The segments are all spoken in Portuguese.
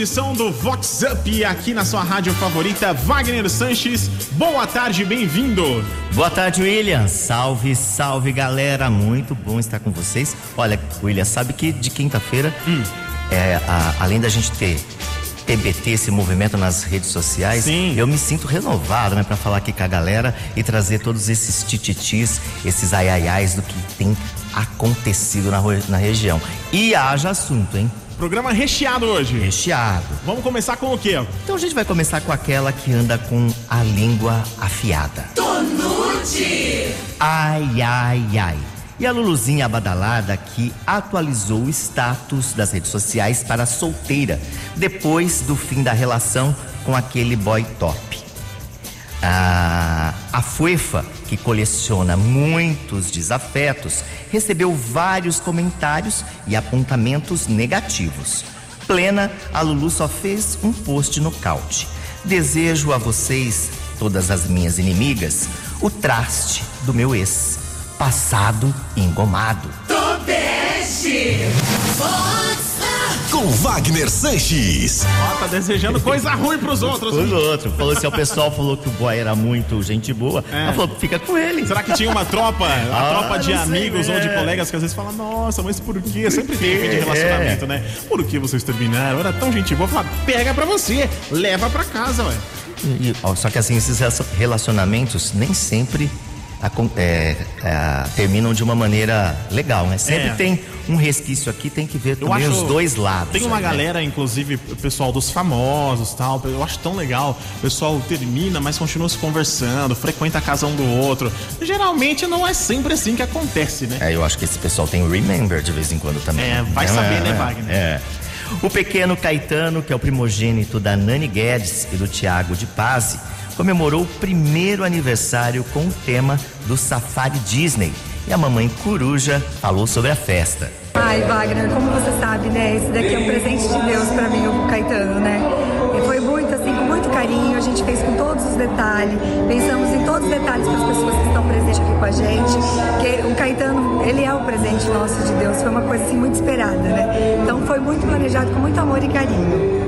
edição do Vox Up aqui na sua rádio favorita, Wagner Sanches. Boa tarde, bem-vindo. Boa tarde, William. Salve, salve, galera. Muito bom estar com vocês. Olha, William, sabe que de quinta-feira, hum. é, a, além da gente ter TBT, esse movimento nas redes sociais, Sim. eu me sinto renovado, né, para falar aqui com a galera e trazer todos esses tititis, esses aiaiais do que tem acontecido na, na região. E haja assunto, hein? Programa recheado hoje. Recheado. Vamos começar com o quê? Então a gente vai começar com aquela que anda com a língua afiada. Tonute! Ai, ai, ai. E a Luluzinha badalada que atualizou o status das redes sociais para solteira depois do fim da relação com aquele boy top. A, a Fuefa, que coleciona muitos desafetos, recebeu vários comentários e apontamentos negativos. Plena, a Lulu só fez um post nocaute. Desejo a vocês, todas as minhas inimigas, o traste do meu ex, passado engomado. Tobeste! Com Wagner Sanches. Ó, tá desejando coisa ruim pros outros. Os outros. Falou assim, o pessoal falou que o boy era muito gente boa. É. Ela falou, fica com ele. Será que tinha uma tropa, uma ah, tropa de amigos sei, ou de é. colegas que às vezes falam, nossa, mas por quê? Sempre tem fim de relacionamento, é. né? Por que vocês terminaram? Era tão gente boa. Fala, pega pra você, leva pra casa, ué. E, ó, só que assim, esses relacionamentos nem sempre é, é, terminam de uma maneira legal, né? Sempre é. tem um resquício aqui, tem que ver também acho, os dois lados. Tem uma aí, né? galera, né? inclusive, o pessoal dos famosos tal, eu acho tão legal. O pessoal termina, mas continua se conversando, frequenta a casa um do outro. Geralmente não é sempre assim que acontece, né? É, eu acho que esse pessoal tem remember de vez em quando também. É, vai saber, né, Wagner? É. O pequeno Caetano, que é o primogênito da Nani Guedes e do Tiago de Pazzi, comemorou o primeiro aniversário com o tema do Safari Disney. E a mamãe Coruja falou sobre a festa. Ai, Wagner, como você sabe, né? Esse daqui é um presente de Deus para mim, o Caetano, né? E foi muito assim, com muito carinho, a gente fez com todos os detalhes, pensamos em todos os detalhes para as pessoas que estão presentes aqui com a gente, que o Caetano, ele é o presente nosso de Deus, foi uma coisa assim muito esperada, né? Então foi muito planejado com muito amor e carinho.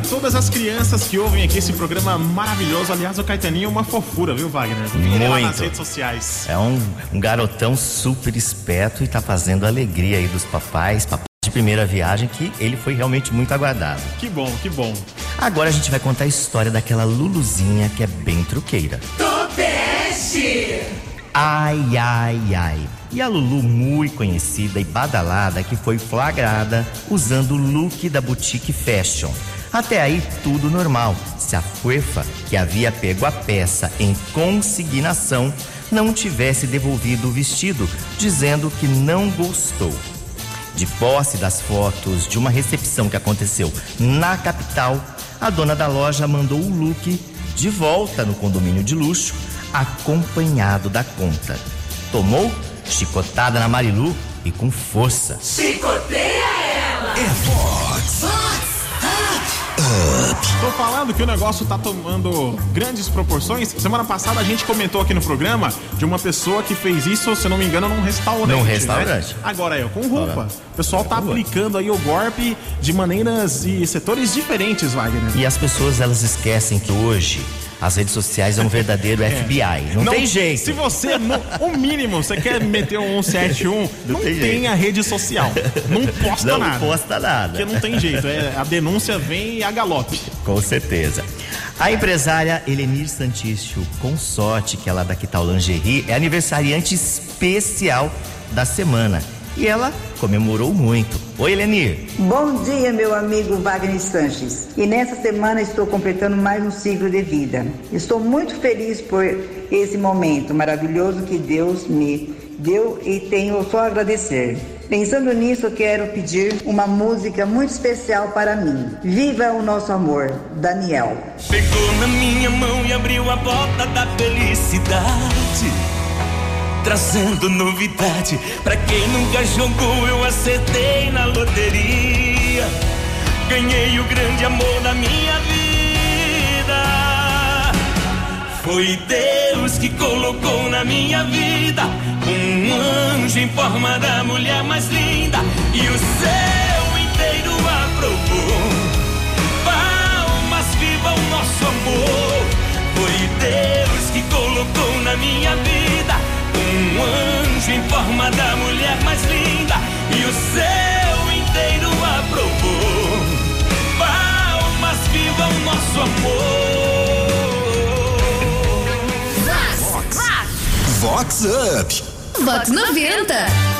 Para todas as crianças que ouvem aqui esse programa maravilhoso. Aliás, o Caetaninho é uma fofura, viu, Wagner? Muito. Lá nas redes sociais. É um, um, garotão super esperto e tá fazendo alegria aí dos papais, papais de primeira viagem, que ele foi realmente muito aguardado. Que bom, que bom. Agora a gente vai contar a história daquela Luluzinha que é bem truqueira. Tobeste! Ai, ai, ai. E a Lulu, muito conhecida e badalada, que foi flagrada usando o look da boutique fashion. Até aí, tudo normal. Se a Fuefa, que havia pego a peça em consignação, não tivesse devolvido o vestido, dizendo que não gostou. De posse das fotos de uma recepção que aconteceu na capital, a dona da loja mandou o look de volta no condomínio de luxo, acompanhado da conta. Tomou chicotada na Marilu e com força. Chicoteia ela! É Fox! Tô falando que o negócio tá tomando grandes proporções. Semana passada a gente comentou aqui no programa de uma pessoa que fez isso, se não me engano, num restaurante. Num restaurante. Né? Agora é, com roupa. O pessoal tá aplicando aí o golpe de maneiras e setores diferentes, Wagner. E as pessoas elas esquecem que hoje as redes sociais é um verdadeiro é. FBI. Não, não, tem jeito. Se você, no, o mínimo, você quer meter um 171, não, não tem, tem a rede social. Não posta não nada. Não posta nada. Porque não tem jeito. É, a denúncia vem a galope. Com certeza. A empresária Elenir Santício Consorte, que é lá da Quital Lingerie, é aniversariante especial da semana. E ela comemorou muito. Oi, Lenir. Bom dia, meu amigo Wagner Sanches. E nessa semana estou completando mais um ciclo de vida. Estou muito feliz por esse momento maravilhoso que Deus me deu e tenho só a agradecer. Pensando nisso, eu quero pedir uma música muito especial para mim. Viva o nosso amor, Daniel. Pegou na minha mão e abriu a porta da felicidade. Trazendo novidade pra quem nunca jogou, eu acertei na loteria. Ganhei o grande amor da minha vida. Foi Deus que colocou na minha vida um anjo em forma da mulher mais linda e o céu inteiro aprovou. Palmas, viva o nosso amor. Foi Deus que colocou na minha vida um anjo em forma da mulher mais linda e o céu inteiro aprovou. Palmas, viva o nosso amor. Vox Up. Vox 90.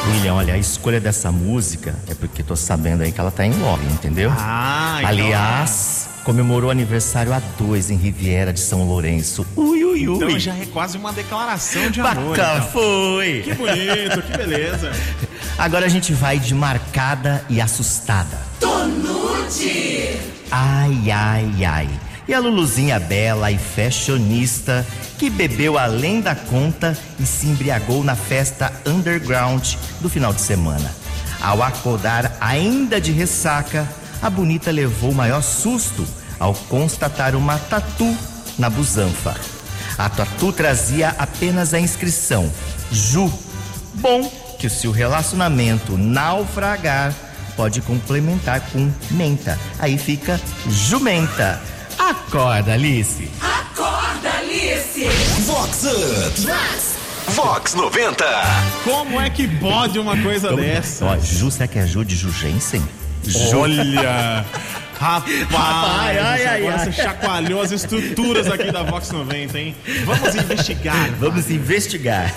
William, olha, a escolha dessa música é porque tô sabendo aí que ela tá em love, entendeu? Ah, então- Aliás, comemorou aniversário a dois em Riviera de São Lourenço. Ui, ui, ui. Então já é quase uma declaração de amor. Bacana, então. foi. Que bonito, que beleza. Agora a gente vai de marcada e assustada. Tonute. Ai, ai, ai. E a Luluzinha bela e fashionista que bebeu além da conta e se embriagou na festa underground do final de semana. Ao acordar ainda de ressaca, a bonita levou o maior susto ao constatar uma tatu na busanfa. A tatu trazia apenas a inscrição Ju. Bom que se o relacionamento naufragar, pode complementar com menta. Aí fica jumenta. Acorda, Alice. Acorda, Alice. Vox Up. Vox 90. Como é que pode uma coisa dessa? Ó, Ju, será que é Ju de Jugensen? Olha! Rapaz, Rapaz, ai, ai, agora ai. você chacoalhou as estruturas aqui da Vox 90, hein? Vamos investigar. Vamos investigar.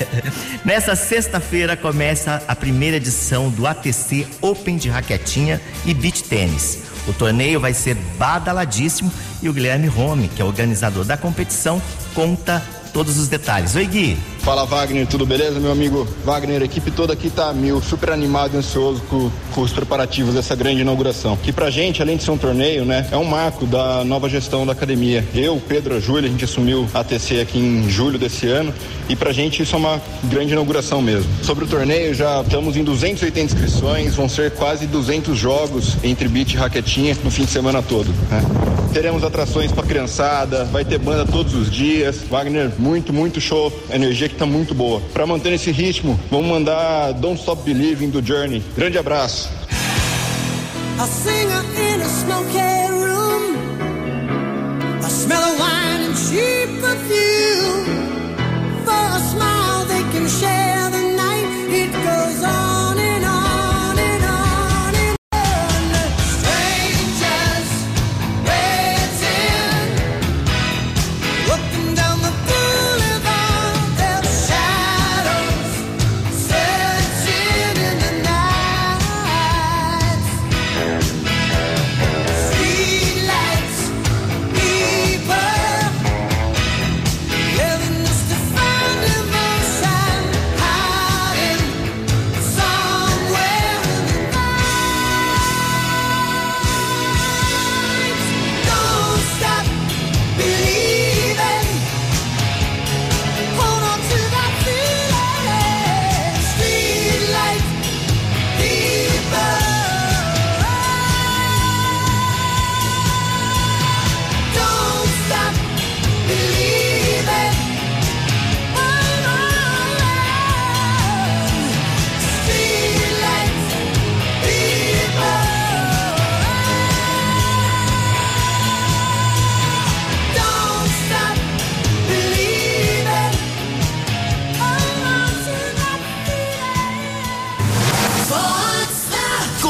Nessa sexta-feira começa a primeira edição do ATC Open de Raquetinha e Beach Tênis. O torneio vai ser badaladíssimo e o Guilherme Rome, que é organizador da competição, conta todos os detalhes. Oi, Gui. Fala Wagner, tudo beleza, meu amigo Wagner? A equipe toda aqui tá mil, super animado e ansioso com, com os preparativos dessa grande inauguração. Que pra gente, além de ser um torneio, né, é um marco da nova gestão da academia. Eu, Pedro, a Júlia, a gente assumiu a ATC aqui em julho desse ano e pra gente isso é uma grande inauguração mesmo. Sobre o torneio, já estamos em 280 inscrições, vão ser quase 200 jogos entre beat e raquetinha no fim de semana todo. né? Teremos atrações pra criançada, vai ter banda todos os dias. Wagner, muito, muito show. Energia que tá muito boa. Pra manter esse ritmo, vamos mandar Don't Stop Believing do Journey. Grande abraço. A singer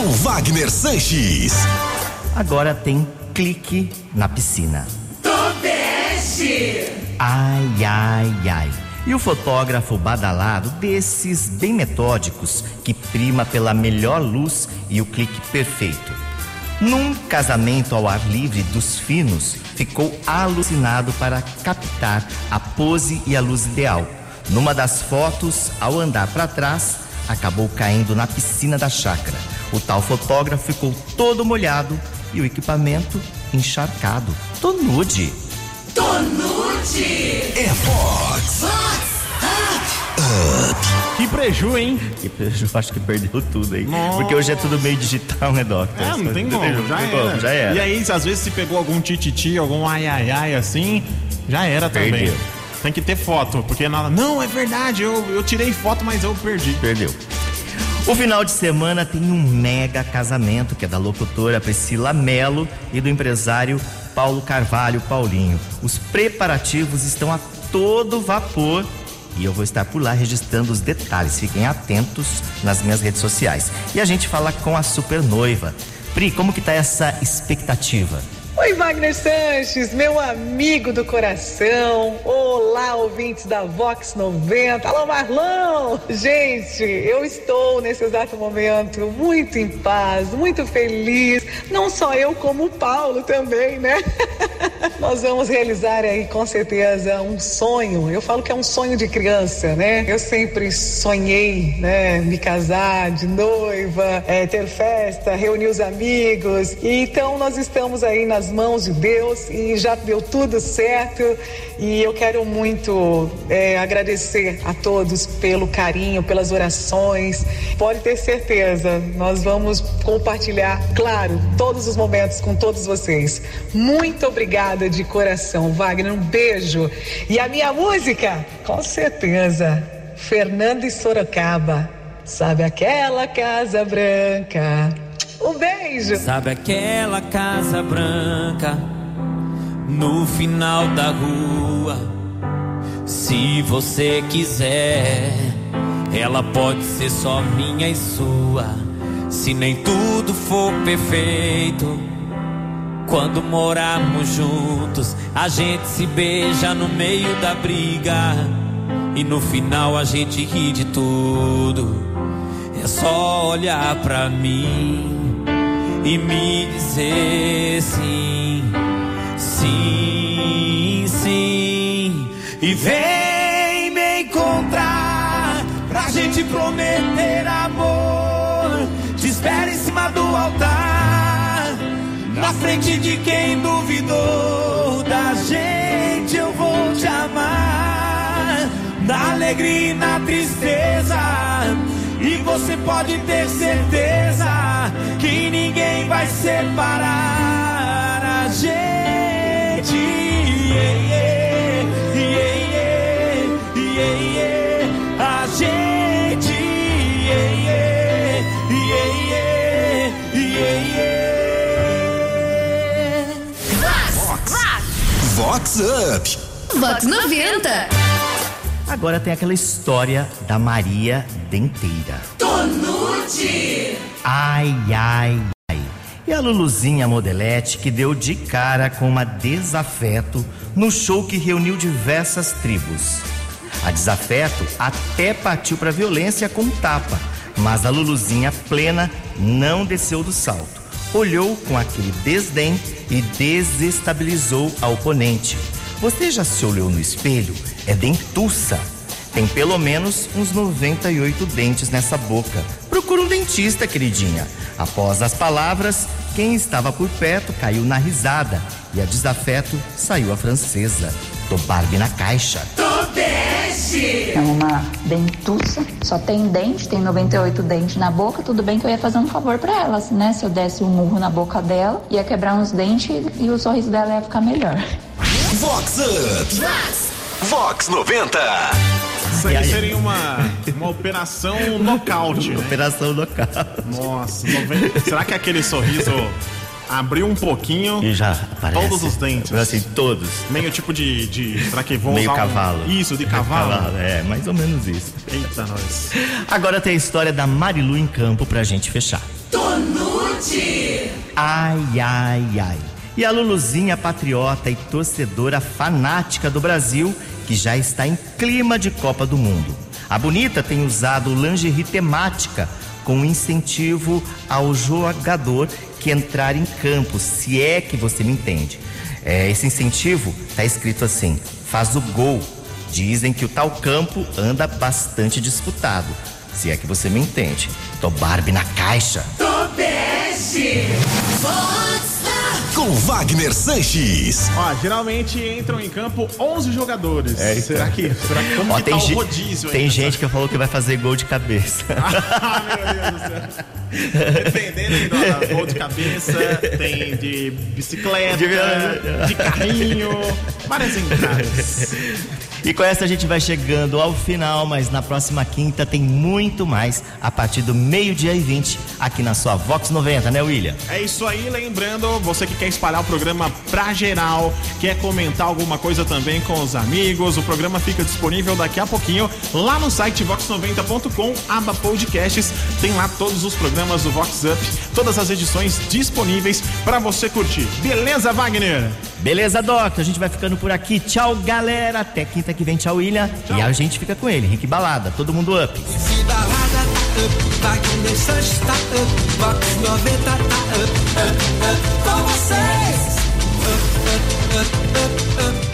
Com Wagner Sanches. Agora tem clique na piscina. Tobeste. Ai, ai, ai. E o fotógrafo badalado, desses bem metódicos, que prima pela melhor luz e o clique perfeito. Num casamento ao ar livre dos finos, ficou alucinado para captar a pose e a luz ideal. Numa das fotos, ao andar para trás, acabou caindo na piscina da chácara. O tal fotógrafo ficou todo molhado e o equipamento encharcado. Tô nude. Tonute. É Fox. Que preju, hein? Que preju, acho que perdeu tudo aí. Nossa. Porque hoje é tudo meio digital, né, Doctor? É, não tem como, já tem era. como, já era. E aí, se às vezes se pegou algum tititi, algum ai ai ai assim, já era também. Tem que ter foto, porque nada. Não, é verdade, eu, eu tirei foto, mas eu perdi. Perdeu. O final de semana tem um mega casamento que é da locutora Priscila Melo e do empresário Paulo Carvalho Paulinho. Os preparativos estão a todo vapor e eu vou estar por lá registrando os detalhes. Fiquem atentos nas minhas redes sociais. E a gente fala com a super noiva. Pri, como que tá essa expectativa? Oi, Wagner Sanches, meu amigo do coração. Olá, ouvintes da Vox 90. Alô, Marlon! Gente, eu estou nesse exato momento muito em paz, muito feliz. Não só eu, como o Paulo também, né? Nós vamos realizar aí, com certeza, um sonho. Eu falo que é um sonho de criança, né? Eu sempre sonhei, né? Me casar de noiva, é, ter festa, reunir os amigos. Então nós estamos aí nas mãos de Deus e já deu tudo certo. E eu quero muito é, agradecer a todos pelo carinho, pelas orações. Pode ter certeza, nós vamos compartilhar, claro, todos os momentos com todos vocês. Muito obrigada de coração, Wagner. Um beijo. E a minha música, com certeza, Fernando e Sorocaba. Sabe aquela casa branca? Um beijo. Sabe aquela casa branca no final da rua? Se você quiser, ela pode ser só minha e sua. Se nem tudo for perfeito, quando morarmos juntos, a gente se beija no meio da briga. E no final a gente ri de tudo. É só olhar pra mim e me dizer sim, sim, sim. E vem me encontrar pra gente prometer amor. Te espero em cima do altar, na frente de quem duvidou da gente. Eu vou te amar, na alegria e na tristeza. Você pode ter certeza que ninguém vai separar a gente. Yeah, yeah, yeah, yeah, yeah, yeah. A gente. Yeah, yeah, yeah, yeah, yeah, yeah. Vox Up. Vox 90. Agora tem aquela história da Maria Denteira. Tonute. Ai, ai, ai. E a Luluzinha Modelete que deu de cara com uma desafeto no show que reuniu diversas tribos. A desafeto até partiu para violência com tapa, mas a Luluzinha plena não desceu do salto. Olhou com aquele desdém e desestabilizou a oponente. Você já se olhou no espelho? É dentuça. Tem pelo menos uns 98 dentes nessa boca. Procura um dentista, queridinha. Após as palavras, quem estava por perto caiu na risada e a desafeto saiu a francesa. Tô Barbie na caixa. É uma dentuça, só tem dente, tem 98 dentes na boca. Tudo bem que eu ia fazer um favor pra ela, né? Se eu desse um murro na boca dela, ia quebrar uns dentes e o sorriso dela ia ficar melhor. Vox Up. Vox 90. Isso aí seria uma, uma operação nocaute. Né? Operação local. Nossa, será que aquele sorriso abriu um pouquinho? E já aparece. Todos os dentes. Assim, todos. Meio tipo de. de será que vão Meio usar um- cavalo. Isso, de cavalo. É, mais ou menos isso. Eita, nós. Agora tem a história da Marilu em campo pra gente fechar. Tonute. Ai, ai, ai. E a Luluzinha patriota e torcedora fanática do Brasil que já está em clima de Copa do Mundo. A Bonita tem usado lingerie temática com incentivo ao jogador que entrar em campo, se é que você me entende. É, esse incentivo está escrito assim: faz o gol. Dizem que o tal campo anda bastante disputado, se é que você me entende. Tô Barbie na caixa. Tobeste. Com Wagner Sanches. Ó, geralmente entram em campo 11 jogadores. É isso será que, será que como Ó, que tem tá o rodízio aí? tem gente que falou que vai fazer gol de cabeça. Ah, meu Deus do céu. Dependendo do gol de cabeça, tem de bicicleta, De- de carrinho, várias entradas. E com essa a gente vai chegando ao final, mas na próxima quinta tem muito mais a partir do meio-dia e 20 aqui na sua Vox 90, né, William? É isso aí, lembrando, você que quer espalhar o programa pra geral, quer comentar alguma coisa também com os amigos, o programa fica disponível daqui a pouquinho lá no site vox90.com, aba podcasts, tem lá todos os programas do Vox Up, todas as edições disponíveis pra você curtir. Beleza, Wagner? Beleza, Doctor? A gente vai ficando por aqui. Tchau, galera. Até quinta que vem. Tchau, William. E a gente fica com ele. Rick Balada. Todo mundo up. Tá up, tá up, Vox 90 tá up, up, up, vocês. Up, up, up, up,